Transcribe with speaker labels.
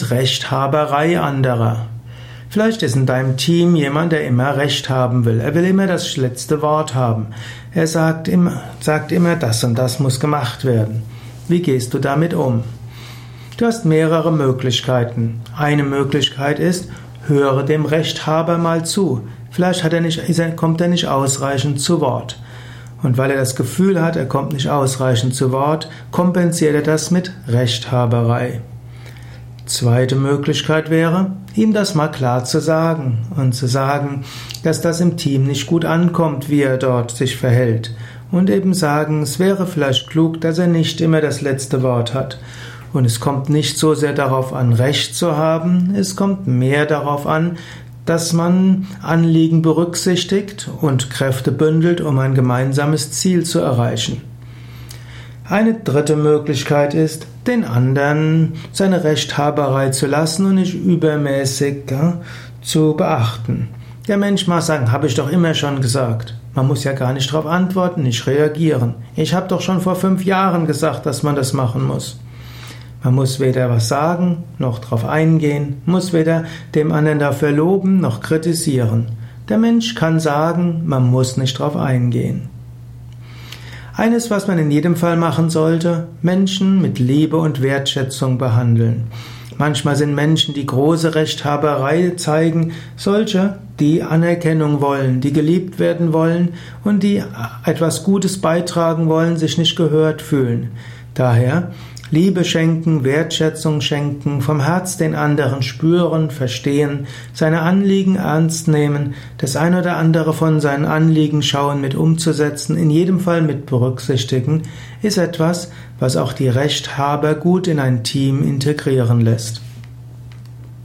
Speaker 1: mit Rechthaberei anderer. Vielleicht ist in deinem Team jemand, der immer Recht haben will. Er will immer das letzte Wort haben. Er sagt immer, sagt immer, das und das muss gemacht werden. Wie gehst du damit um? Du hast mehrere Möglichkeiten. Eine Möglichkeit ist, höre dem Rechthaber mal zu. Vielleicht er nicht, kommt er nicht ausreichend zu Wort. Und weil er das Gefühl hat, er kommt nicht ausreichend zu Wort, kompensiert er das mit Rechthaberei. Zweite Möglichkeit wäre, ihm das mal klar zu sagen und zu sagen, dass das im Team nicht gut ankommt, wie er dort sich verhält. Und eben sagen, es wäre vielleicht klug, dass er nicht immer das letzte Wort hat. Und es kommt nicht so sehr darauf an, Recht zu haben, es kommt mehr darauf an, dass man Anliegen berücksichtigt und Kräfte bündelt, um ein gemeinsames Ziel zu erreichen. Eine dritte Möglichkeit ist, den anderen seine Rechthaberei zu lassen und nicht übermäßig ja, zu beachten. Der Mensch mag sagen, habe ich doch immer schon gesagt. Man muss ja gar nicht darauf antworten, nicht reagieren. Ich habe doch schon vor fünf Jahren gesagt, dass man das machen muss. Man muss weder was sagen, noch darauf eingehen, muss weder dem anderen dafür loben, noch kritisieren. Der Mensch kann sagen, man muss nicht darauf eingehen. Eines, was man in jedem Fall machen sollte, Menschen mit Liebe und Wertschätzung behandeln. Manchmal sind Menschen, die große Rechthaberei zeigen, solche, die Anerkennung wollen, die geliebt werden wollen und die etwas Gutes beitragen wollen, sich nicht gehört fühlen. Daher Liebe schenken, Wertschätzung schenken, vom Herz den anderen spüren, verstehen, seine Anliegen ernst nehmen, das ein oder andere von seinen Anliegen schauen mit umzusetzen, in jedem Fall mit berücksichtigen, ist etwas, was auch die Rechthaber gut in ein Team integrieren lässt.